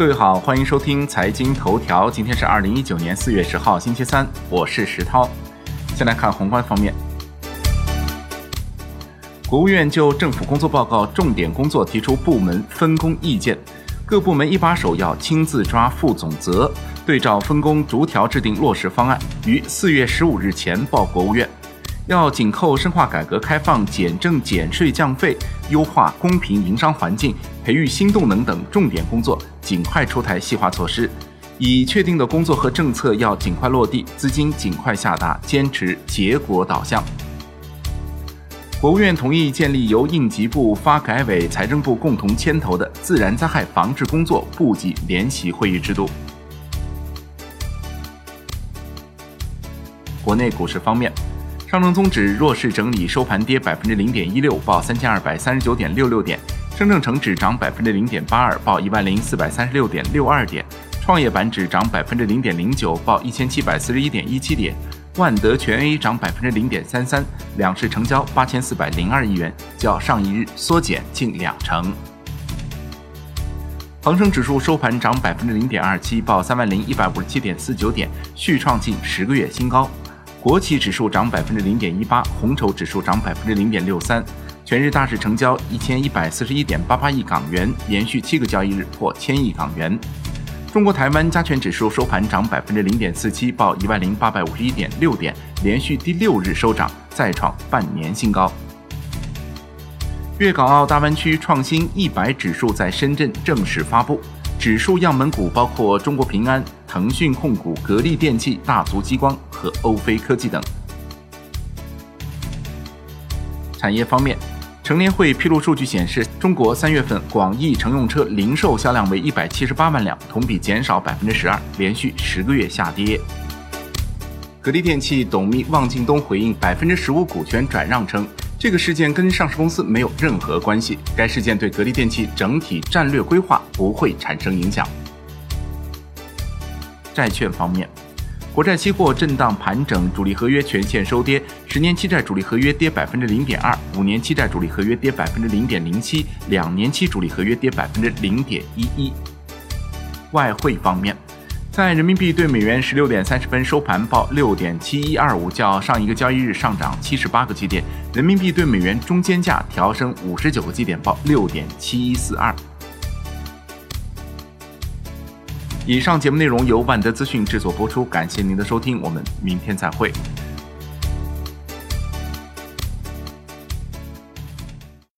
各位好，欢迎收听财经头条。今天是二零一九年四月十号，星期三，我是石涛。先来看宏观方面，国务院就政府工作报告重点工作提出部门分工意见，各部门一把手要亲自抓负总责，对照分工逐条制定落实方案，于四月十五日前报国务院。要紧扣深化改革开放、减政减税降费、优化公平营商环境、培育新动能等重点工作，尽快出台细化措施。已确定的工作和政策要尽快落地，资金尽快下达，坚持结果导向。国务院同意建立由应急部、发改委、财政部共同牵头的自然灾害防治工作部级联席会议制度。国内股市方面。上证综指弱势整理，收盘跌百分之零点一六，报三千二百三十九点六六点；深证成指涨百分之零点八二，报一万零四百三十六点六二点；创业板指涨百分之零点零九，报一千七百四十一点一七点；万德全 A 涨百分之零点三三，两市成交八千四百零二亿元，较上一日缩减近两成。恒生指数收盘涨百分之零点二七，报三万零一百五十七点四九点，续创近十个月新高。国企指数涨百分之零点一八，红筹指数涨百分之零点六三，全日大市成交一千一百四十一点八八亿港元，连续七个交易日破千亿港元。中国台湾加权指数收盘涨百分之零点四七，报一万零八百五十一点六点，连续第六日收涨，再创半年新高。粤港澳大湾区创新一百指数在深圳正式发布。指数样本股包括中国平安、腾讯控股、格力电器、大族激光和欧菲科技等。产业方面，成联会披露数据显示，中国三月份广义乘用车零售销量为一百七十八万辆，同比减少百分之十二，连续十个月下跌。格力电器董秘汪劲东回应百分之十五股权转让称。这个事件跟上市公司没有任何关系，该事件对格力电器整体战略规划不会产生影响。债券方面，国债期货震荡盘整，主力合约全线收跌，十年期债主力合约跌百分之零点二，五年期债主力合约跌百分之零点零七，两年期主力合约跌百分之零点一一。外汇方面。在人民币对美元十六点三十分收盘报六点七一二五，较上一个交易日上涨七十八个基点。人民币对美元中间价调升五十九个基点，报六点七一四二。以上节目内容由万德资讯制作播出，感谢您的收听，我们明天再会。